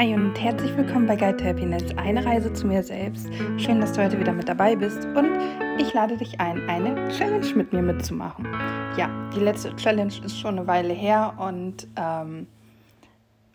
Hi und herzlich willkommen bei Guide to Happiness, eine Reise zu mir selbst. Schön, dass du heute wieder mit dabei bist und ich lade dich ein, eine Challenge mit mir mitzumachen. Ja, die letzte Challenge ist schon eine Weile her und ähm,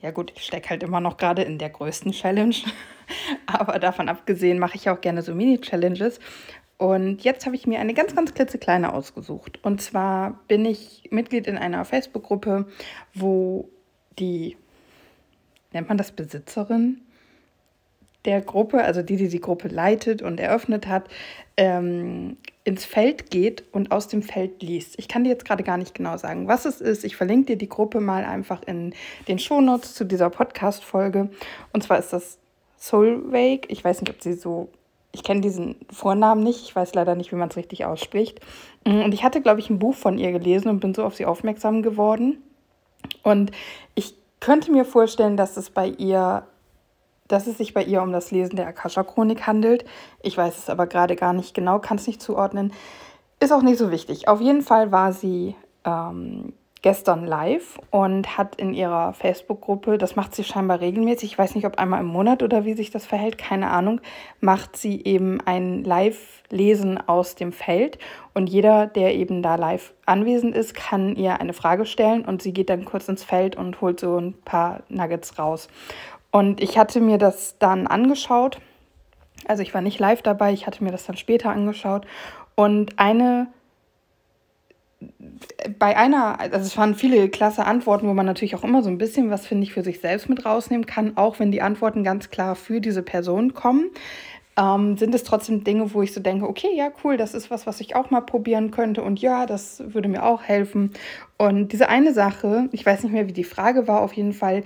ja gut, ich stecke halt immer noch gerade in der größten Challenge, aber davon abgesehen mache ich auch gerne so Mini-Challenges und jetzt habe ich mir eine ganz, ganz klitzekleine ausgesucht. Und zwar bin ich Mitglied in einer Facebook-Gruppe, wo die nennt man das Besitzerin der Gruppe, also die, die die Gruppe leitet und eröffnet hat, ähm, ins Feld geht und aus dem Feld liest. Ich kann dir jetzt gerade gar nicht genau sagen, was es ist. Ich verlinke dir die Gruppe mal einfach in den Shownotes zu dieser Podcast-Folge. Und zwar ist das Solveig. Ich weiß nicht, ob sie so. Ich kenne diesen Vornamen nicht. Ich weiß leider nicht, wie man es richtig ausspricht. Und ich hatte, glaube ich, ein Buch von ihr gelesen und bin so auf sie aufmerksam geworden. Und ich könnte mir vorstellen, dass es bei ihr, dass es sich bei ihr um das Lesen der Akasha-Chronik handelt. Ich weiß es aber gerade gar nicht genau, kann es nicht zuordnen. Ist auch nicht so wichtig. Auf jeden Fall war sie ähm, gestern live und hat in ihrer Facebook-Gruppe, das macht sie scheinbar regelmäßig, ich weiß nicht, ob einmal im Monat oder wie sich das verhält, keine Ahnung, macht sie eben ein Live-Lesen aus dem Feld. Und jeder, der eben da live anwesend ist, kann ihr eine Frage stellen und sie geht dann kurz ins Feld und holt so ein paar Nuggets raus. Und ich hatte mir das dann angeschaut, also ich war nicht live dabei, ich hatte mir das dann später angeschaut. Und eine bei einer, also es waren viele klasse Antworten, wo man natürlich auch immer so ein bisschen was, finde ich, für sich selbst mit rausnehmen kann, auch wenn die Antworten ganz klar für diese Person kommen. Ähm, sind es trotzdem Dinge, wo ich so denke, okay, ja, cool, das ist was, was ich auch mal probieren könnte und ja, das würde mir auch helfen. Und diese eine Sache, ich weiß nicht mehr, wie die Frage war, auf jeden Fall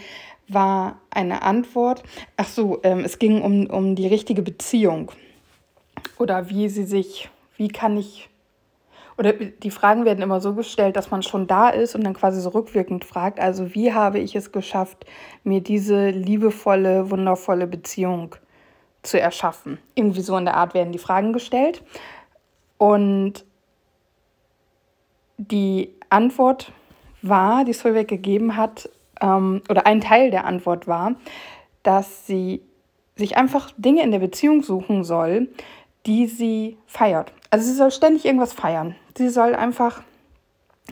war eine Antwort, ach so, ähm, es ging um, um die richtige Beziehung oder wie sie sich, wie kann ich oder die Fragen werden immer so gestellt, dass man schon da ist und dann quasi so rückwirkend fragt, also wie habe ich es geschafft, mir diese liebevolle, wundervolle Beziehung zu erschaffen? Irgendwie so in der Art werden die Fragen gestellt. Und die Antwort war, die Solveig gegeben hat, ähm, oder ein Teil der Antwort war, dass sie sich einfach Dinge in der Beziehung suchen soll, die sie feiert. Also sie soll ständig irgendwas feiern. Sie soll einfach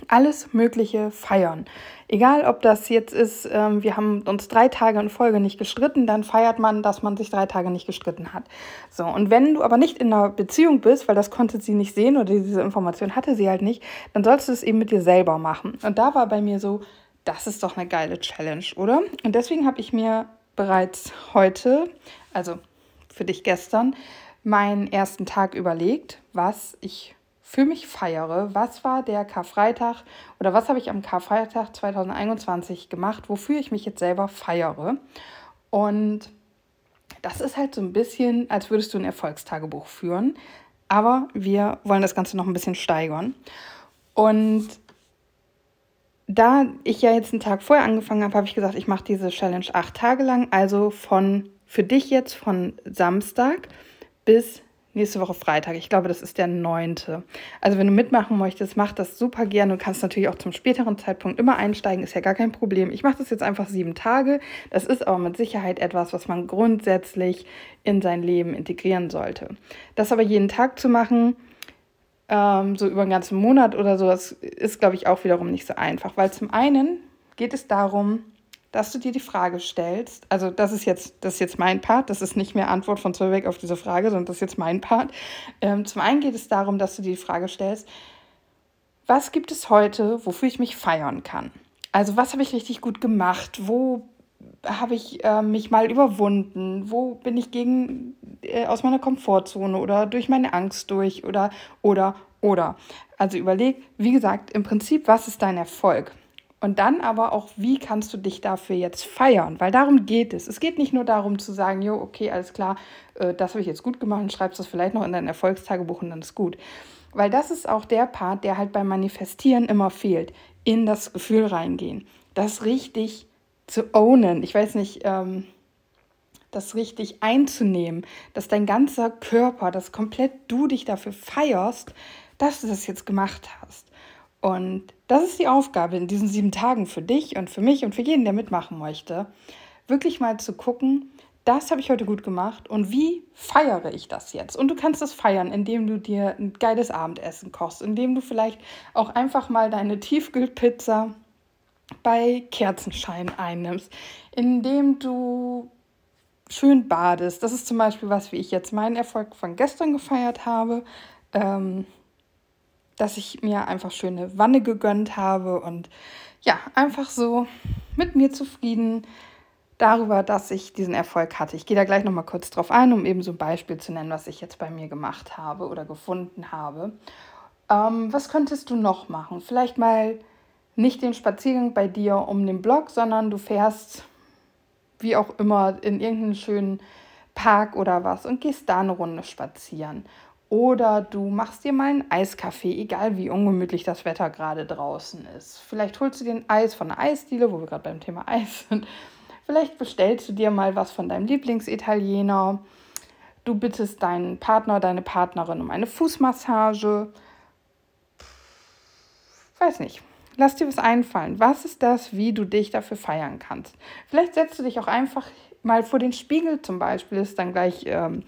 alles Mögliche feiern. Egal, ob das jetzt ist, ähm, wir haben uns drei Tage in Folge nicht gestritten, dann feiert man, dass man sich drei Tage nicht gestritten hat. So, und wenn du aber nicht in einer Beziehung bist, weil das konnte sie nicht sehen oder diese Information hatte sie halt nicht, dann sollst du es eben mit dir selber machen. Und da war bei mir so, das ist doch eine geile Challenge, oder? Und deswegen habe ich mir bereits heute, also für dich gestern, meinen ersten Tag überlegt, was ich für mich feiere. Was war der Karfreitag oder was habe ich am Karfreitag 2021 gemacht, wofür ich mich jetzt selber feiere? Und das ist halt so ein bisschen, als würdest du ein Erfolgstagebuch führen. Aber wir wollen das Ganze noch ein bisschen steigern. Und da ich ja jetzt einen Tag vorher angefangen habe, habe ich gesagt, ich mache diese Challenge acht Tage lang. Also von für dich jetzt von Samstag bis nächste Woche Freitag. Ich glaube, das ist der 9. Also wenn du mitmachen möchtest, mach das super gerne. Du kannst natürlich auch zum späteren Zeitpunkt immer einsteigen, ist ja gar kein Problem. Ich mache das jetzt einfach sieben Tage. Das ist aber mit Sicherheit etwas, was man grundsätzlich in sein Leben integrieren sollte. Das aber jeden Tag zu machen, ähm, so über einen ganzen Monat oder so, das ist, glaube ich, auch wiederum nicht so einfach. Weil zum einen geht es darum, dass du dir die Frage stellst, also das ist jetzt, das ist jetzt mein Part, das ist nicht mehr Antwort von Zurweg auf diese Frage, sondern das ist jetzt mein Part. Ähm, zum einen geht es darum, dass du dir die Frage stellst, was gibt es heute, wofür ich mich feiern kann? Also was habe ich richtig gut gemacht? Wo habe ich äh, mich mal überwunden? Wo bin ich gegen äh, aus meiner Komfortzone oder durch meine Angst durch oder oder oder? Also überleg, wie gesagt, im Prinzip, was ist dein Erfolg? Und dann aber auch, wie kannst du dich dafür jetzt feiern? Weil darum geht es. Es geht nicht nur darum zu sagen, jo, okay, alles klar, äh, das habe ich jetzt gut gemacht und schreibst das vielleicht noch in dein Erfolgstagebuch und dann ist gut. Weil das ist auch der Part, der halt beim Manifestieren immer fehlt. In das Gefühl reingehen. Das richtig zu ownen. Ich weiß nicht, ähm, das richtig einzunehmen, dass dein ganzer Körper, dass komplett du dich dafür feierst, dass du das jetzt gemacht hast. Und das ist die Aufgabe in diesen sieben Tagen für dich und für mich und für jeden, der mitmachen möchte. wirklich mal zu gucken, das habe ich heute gut gemacht und wie feiere ich das jetzt? Und du kannst das feiern, indem du dir ein geiles Abendessen kochst, indem du vielleicht auch einfach mal deine Tiefkühlpizza bei Kerzenschein einnimmst, indem du schön badest. Das ist zum Beispiel was, wie ich jetzt meinen Erfolg von gestern gefeiert habe, ähm, dass ich mir einfach schöne Wanne gegönnt habe und ja, einfach so mit mir zufrieden darüber, dass ich diesen Erfolg hatte. Ich gehe da gleich noch mal kurz drauf ein, um eben so ein Beispiel zu nennen, was ich jetzt bei mir gemacht habe oder gefunden habe. Ähm, was könntest du noch machen? Vielleicht mal nicht den Spaziergang bei dir um den Block, sondern du fährst wie auch immer in irgendeinen schönen Park oder was und gehst da eine Runde spazieren. Oder du machst dir mal einen Eiskaffee, egal wie ungemütlich das Wetter gerade draußen ist. Vielleicht holst du dir ein Eis von der Eisdiele, wo wir gerade beim Thema Eis sind. Vielleicht bestellst du dir mal was von deinem Lieblingsitaliener. Du bittest deinen Partner, deine Partnerin um eine Fußmassage. Weiß nicht. Lass dir was einfallen. Was ist das, wie du dich dafür feiern kannst? Vielleicht setzt du dich auch einfach mal vor den Spiegel zum Beispiel, ist dann gleich ähm,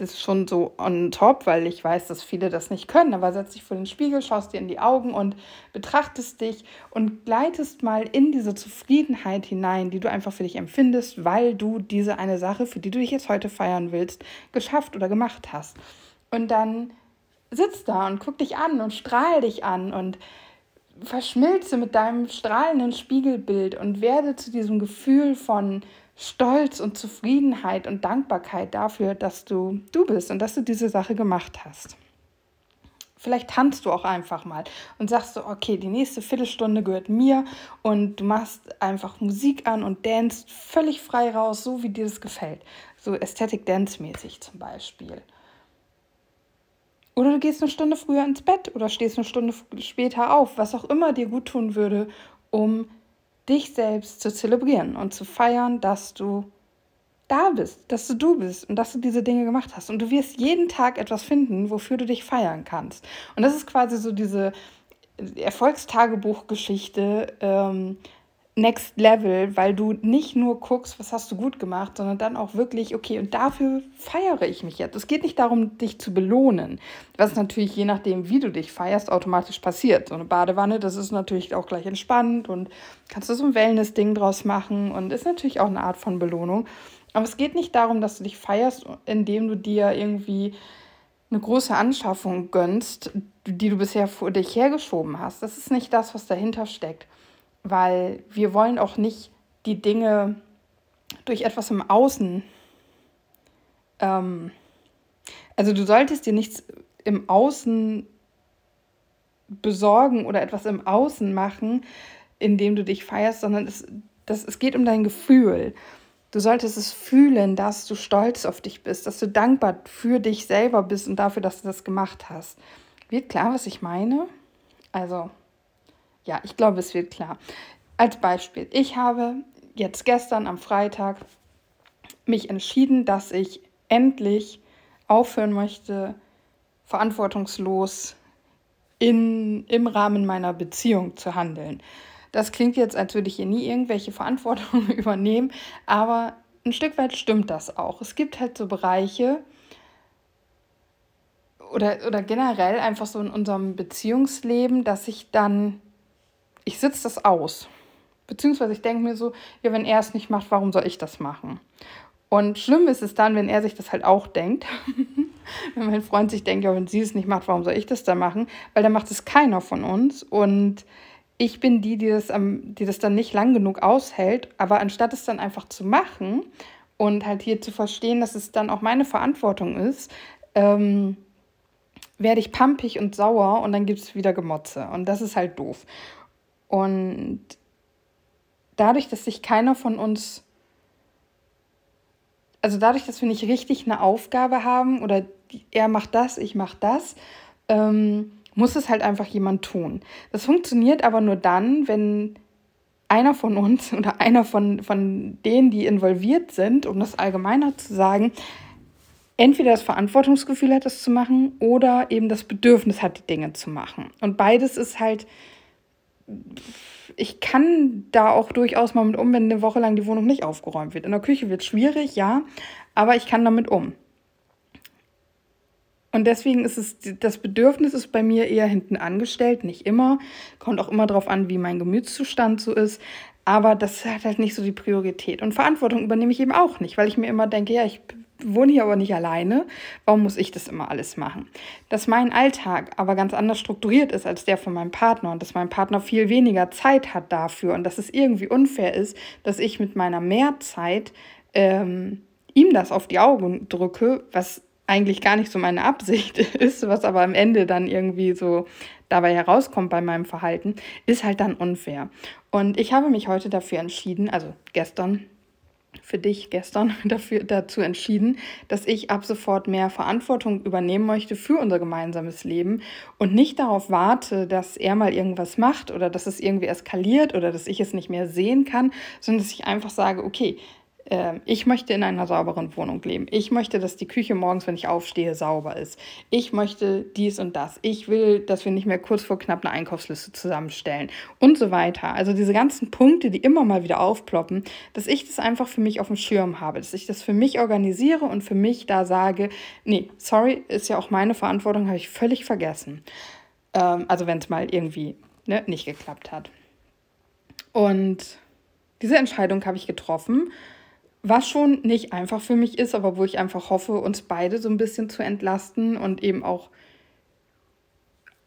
das ist schon so on top, weil ich weiß, dass viele das nicht können. Aber setz dich vor den Spiegel, schaust dir in die Augen und betrachtest dich und gleitest mal in diese Zufriedenheit hinein, die du einfach für dich empfindest, weil du diese eine Sache, für die du dich jetzt heute feiern willst, geschafft oder gemacht hast. Und dann sitzt da und guck dich an und strahl dich an und verschmilze mit deinem strahlenden Spiegelbild und werde zu diesem Gefühl von Stolz und Zufriedenheit und Dankbarkeit dafür, dass du du bist und dass du diese Sache gemacht hast. Vielleicht tanzt du auch einfach mal und sagst so, okay, die nächste Viertelstunde gehört mir und du machst einfach Musik an und danst völlig frei raus, so wie dir das gefällt. So Aesthetic Dance mäßig zum Beispiel. Oder du gehst eine Stunde früher ins Bett oder stehst eine Stunde später auf, was auch immer dir gut tun würde, um dich selbst zu zelebrieren und zu feiern, dass du da bist, dass du du bist und dass du diese Dinge gemacht hast. Und du wirst jeden Tag etwas finden, wofür du dich feiern kannst. Und das ist quasi so diese Erfolgstagebuchgeschichte, ähm, Next Level, weil du nicht nur guckst, was hast du gut gemacht, sondern dann auch wirklich, okay, und dafür feiere ich mich jetzt. Es geht nicht darum, dich zu belohnen, was natürlich je nachdem, wie du dich feierst, automatisch passiert. So eine Badewanne, das ist natürlich auch gleich entspannt und kannst du so ein Wellness-Ding draus machen und ist natürlich auch eine Art von Belohnung. Aber es geht nicht darum, dass du dich feierst, indem du dir irgendwie eine große Anschaffung gönnst, die du bisher vor dich hergeschoben hast. Das ist nicht das, was dahinter steckt weil wir wollen auch nicht die Dinge durch etwas im Außen. Ähm, also du solltest dir nichts im Außen besorgen oder etwas im Außen machen, indem du dich feierst, sondern es, das, es geht um dein Gefühl. Du solltest es fühlen, dass du stolz auf dich bist, dass du dankbar für dich selber bist und dafür, dass du das gemacht hast. Wird klar, was ich meine? Also, ja, ich glaube, es wird klar. Als Beispiel, ich habe jetzt gestern am Freitag mich entschieden, dass ich endlich aufhören möchte, verantwortungslos in, im Rahmen meiner Beziehung zu handeln. Das klingt jetzt, als würde ich hier nie irgendwelche Verantwortung übernehmen, aber ein Stück weit stimmt das auch. Es gibt halt so Bereiche oder, oder generell einfach so in unserem Beziehungsleben, dass ich dann ich sitze das aus. Beziehungsweise ich denke mir so, ja, wenn er es nicht macht, warum soll ich das machen? Und schlimm ist es dann, wenn er sich das halt auch denkt. wenn mein Freund sich denkt, ja, wenn sie es nicht macht, warum soll ich das dann machen? Weil dann macht es keiner von uns. Und ich bin die, die das, die das dann nicht lang genug aushält. Aber anstatt es dann einfach zu machen und halt hier zu verstehen, dass es dann auch meine Verantwortung ist, ähm, werde ich pampig und sauer und dann gibt es wieder Gemotze. Und das ist halt doof. Und dadurch, dass sich keiner von uns, also dadurch, dass wir nicht richtig eine Aufgabe haben oder er macht das, ich mache das, ähm, muss es halt einfach jemand tun. Das funktioniert aber nur dann, wenn einer von uns oder einer von, von denen, die involviert sind, um das allgemeiner zu sagen, entweder das Verantwortungsgefühl hat, das zu machen, oder eben das Bedürfnis hat, die Dinge zu machen. Und beides ist halt ich kann da auch durchaus mal mit um, wenn eine Woche lang die Wohnung nicht aufgeräumt wird. In der Küche wird es schwierig, ja, aber ich kann damit um. Und deswegen ist es, das Bedürfnis ist bei mir eher hinten angestellt, nicht immer. Kommt auch immer darauf an, wie mein Gemütszustand so ist. Aber das hat halt nicht so die Priorität. Und Verantwortung übernehme ich eben auch nicht, weil ich mir immer denke, ja, ich wohne hier aber nicht alleine. Warum muss ich das immer alles machen? Dass mein Alltag aber ganz anders strukturiert ist als der von meinem Partner und dass mein Partner viel weniger Zeit hat dafür und dass es irgendwie unfair ist, dass ich mit meiner Mehrzeit ähm, ihm das auf die Augen drücke, was eigentlich gar nicht so meine Absicht ist, was aber am Ende dann irgendwie so dabei herauskommt bei meinem Verhalten, ist halt dann unfair. Und ich habe mich heute dafür entschieden, also gestern für dich gestern dafür, dazu entschieden, dass ich ab sofort mehr Verantwortung übernehmen möchte für unser gemeinsames Leben und nicht darauf warte, dass er mal irgendwas macht oder dass es irgendwie eskaliert oder dass ich es nicht mehr sehen kann, sondern dass ich einfach sage, okay, ich möchte in einer sauberen Wohnung leben. Ich möchte, dass die Küche morgens, wenn ich aufstehe, sauber ist. Ich möchte dies und das. Ich will, dass wir nicht mehr kurz vor knapp eine Einkaufsliste zusammenstellen und so weiter. Also diese ganzen Punkte, die immer mal wieder aufploppen, dass ich das einfach für mich auf dem Schirm habe, dass ich das für mich organisiere und für mich da sage, nee, sorry, ist ja auch meine Verantwortung, habe ich völlig vergessen. Ähm, also wenn es mal irgendwie ne, nicht geklappt hat. Und diese Entscheidung habe ich getroffen was schon nicht einfach für mich ist, aber wo ich einfach hoffe, uns beide so ein bisschen zu entlasten und eben auch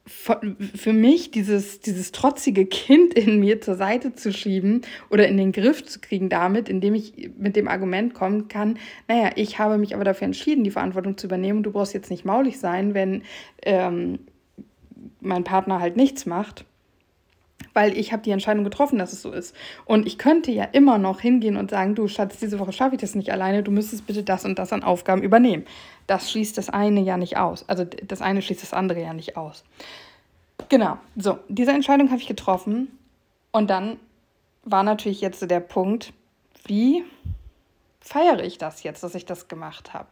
für mich dieses, dieses trotzige Kind in mir zur Seite zu schieben oder in den Griff zu kriegen damit, indem ich mit dem Argument kommen kann, naja, ich habe mich aber dafür entschieden, die Verantwortung zu übernehmen. Du brauchst jetzt nicht maulig sein, wenn ähm, mein Partner halt nichts macht weil ich habe die Entscheidung getroffen, dass es so ist. Und ich könnte ja immer noch hingehen und sagen, du Schatz, diese Woche schaffe ich das nicht alleine, du müsstest bitte das und das an Aufgaben übernehmen. Das schließt das eine ja nicht aus. Also das eine schließt das andere ja nicht aus. Genau, so, diese Entscheidung habe ich getroffen. Und dann war natürlich jetzt der Punkt, wie feiere ich das jetzt, dass ich das gemacht habe?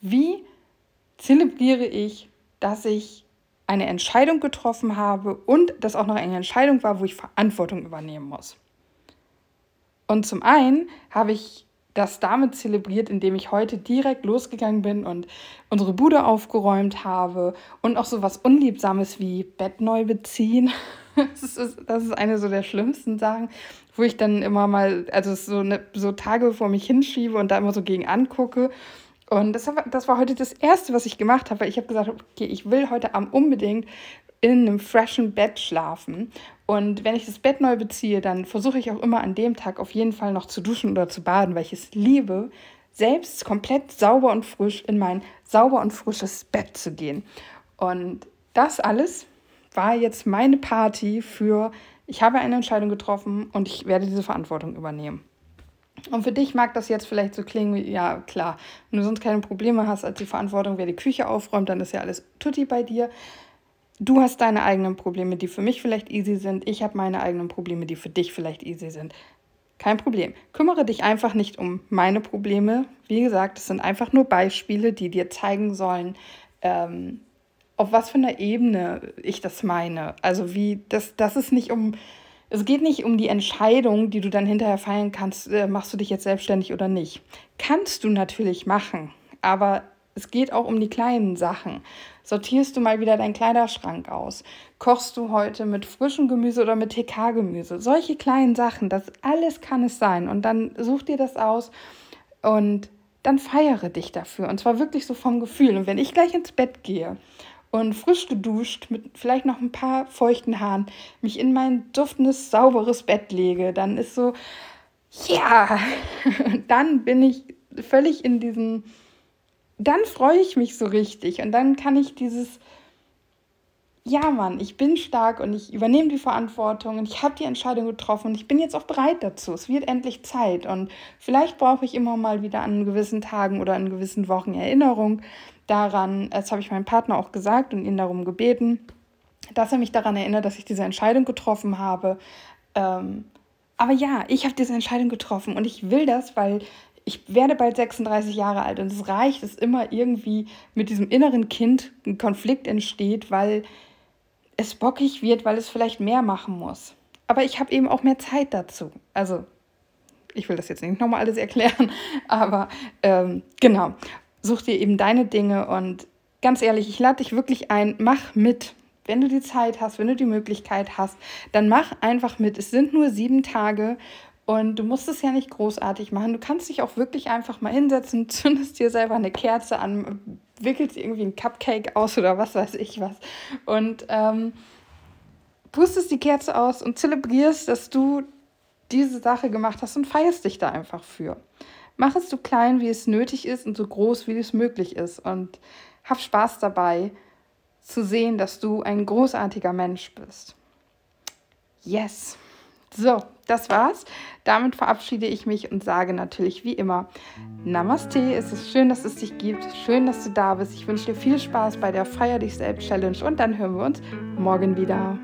Wie zelebriere ich, dass ich eine Entscheidung getroffen habe und das auch noch eine Entscheidung war, wo ich Verantwortung übernehmen muss. Und zum einen habe ich das damit zelebriert, indem ich heute direkt losgegangen bin und unsere Bude aufgeräumt habe und auch so was Unliebsames wie Bett neu beziehen. Das ist, das ist eine so der schlimmsten Sachen, wo ich dann immer mal, also so, eine, so Tage vor mich hinschiebe und da immer so gegen angucke und das war, das war heute das Erste, was ich gemacht habe, weil ich habe gesagt, okay, ich will heute Abend unbedingt in einem freshen Bett schlafen. Und wenn ich das Bett neu beziehe, dann versuche ich auch immer an dem Tag auf jeden Fall noch zu duschen oder zu baden, weil ich es liebe, selbst komplett sauber und frisch in mein sauber und frisches Bett zu gehen. Und das alles war jetzt meine Party für, ich habe eine Entscheidung getroffen und ich werde diese Verantwortung übernehmen. Und für dich mag das jetzt vielleicht so klingen wie, ja klar, wenn du sonst keine Probleme hast als die Verantwortung, wer die Küche aufräumt, dann ist ja alles tutti bei dir. Du hast deine eigenen Probleme, die für mich vielleicht easy sind. Ich habe meine eigenen Probleme, die für dich vielleicht easy sind. Kein Problem. Kümmere dich einfach nicht um meine Probleme. Wie gesagt, es sind einfach nur Beispiele, die dir zeigen sollen, ähm, auf was für einer Ebene ich das meine. Also wie, das, das ist nicht um es geht nicht um die Entscheidung, die du dann hinterher feiern kannst, äh, machst du dich jetzt selbstständig oder nicht. Kannst du natürlich machen, aber es geht auch um die kleinen Sachen. Sortierst du mal wieder deinen Kleiderschrank aus? Kochst du heute mit frischem Gemüse oder mit TK-Gemüse? Solche kleinen Sachen, das alles kann es sein. Und dann such dir das aus und dann feiere dich dafür. Und zwar wirklich so vom Gefühl. Und wenn ich gleich ins Bett gehe und frisch geduscht mit vielleicht noch ein paar feuchten Haaren mich in mein duftendes, sauberes Bett lege, dann ist so, ja, dann bin ich völlig in diesem, dann freue ich mich so richtig und dann kann ich dieses, ja Mann, ich bin stark und ich übernehme die Verantwortung und ich habe die Entscheidung getroffen und ich bin jetzt auch bereit dazu. Es wird endlich Zeit und vielleicht brauche ich immer mal wieder an gewissen Tagen oder an gewissen Wochen Erinnerung, daran, das habe ich meinem Partner auch gesagt und ihn darum gebeten, dass er mich daran erinnert, dass ich diese Entscheidung getroffen habe. Ähm, aber ja, ich habe diese Entscheidung getroffen und ich will das, weil ich werde bald 36 Jahre alt und es reicht, dass immer irgendwie mit diesem inneren Kind ein Konflikt entsteht, weil es bockig wird, weil es vielleicht mehr machen muss. aber ich habe eben auch mehr Zeit dazu. Also, ich will das jetzt nicht nochmal alles erklären, aber ähm, genau, such dir eben deine Dinge und ganz ehrlich, ich lade dich wirklich ein, mach mit. Wenn du die Zeit hast, wenn du die Möglichkeit hast, dann mach einfach mit. Es sind nur sieben Tage und du musst es ja nicht großartig machen. Du kannst dich auch wirklich einfach mal hinsetzen, zündest dir selber eine Kerze an, wickelst irgendwie ein Cupcake aus oder was weiß ich was. Und ähm, pustest die Kerze aus und zelebrierst, dass du diese Sache gemacht hast und feierst dich da einfach für. Mach es so klein, wie es nötig ist und so groß, wie es möglich ist. Und hab Spaß dabei zu sehen, dass du ein großartiger Mensch bist. Yes. So, das war's. Damit verabschiede ich mich und sage natürlich wie immer Namaste. Es ist schön, dass es dich gibt. Schön, dass du da bist. Ich wünsche dir viel Spaß bei der Feier dich selbst Challenge und dann hören wir uns morgen wieder.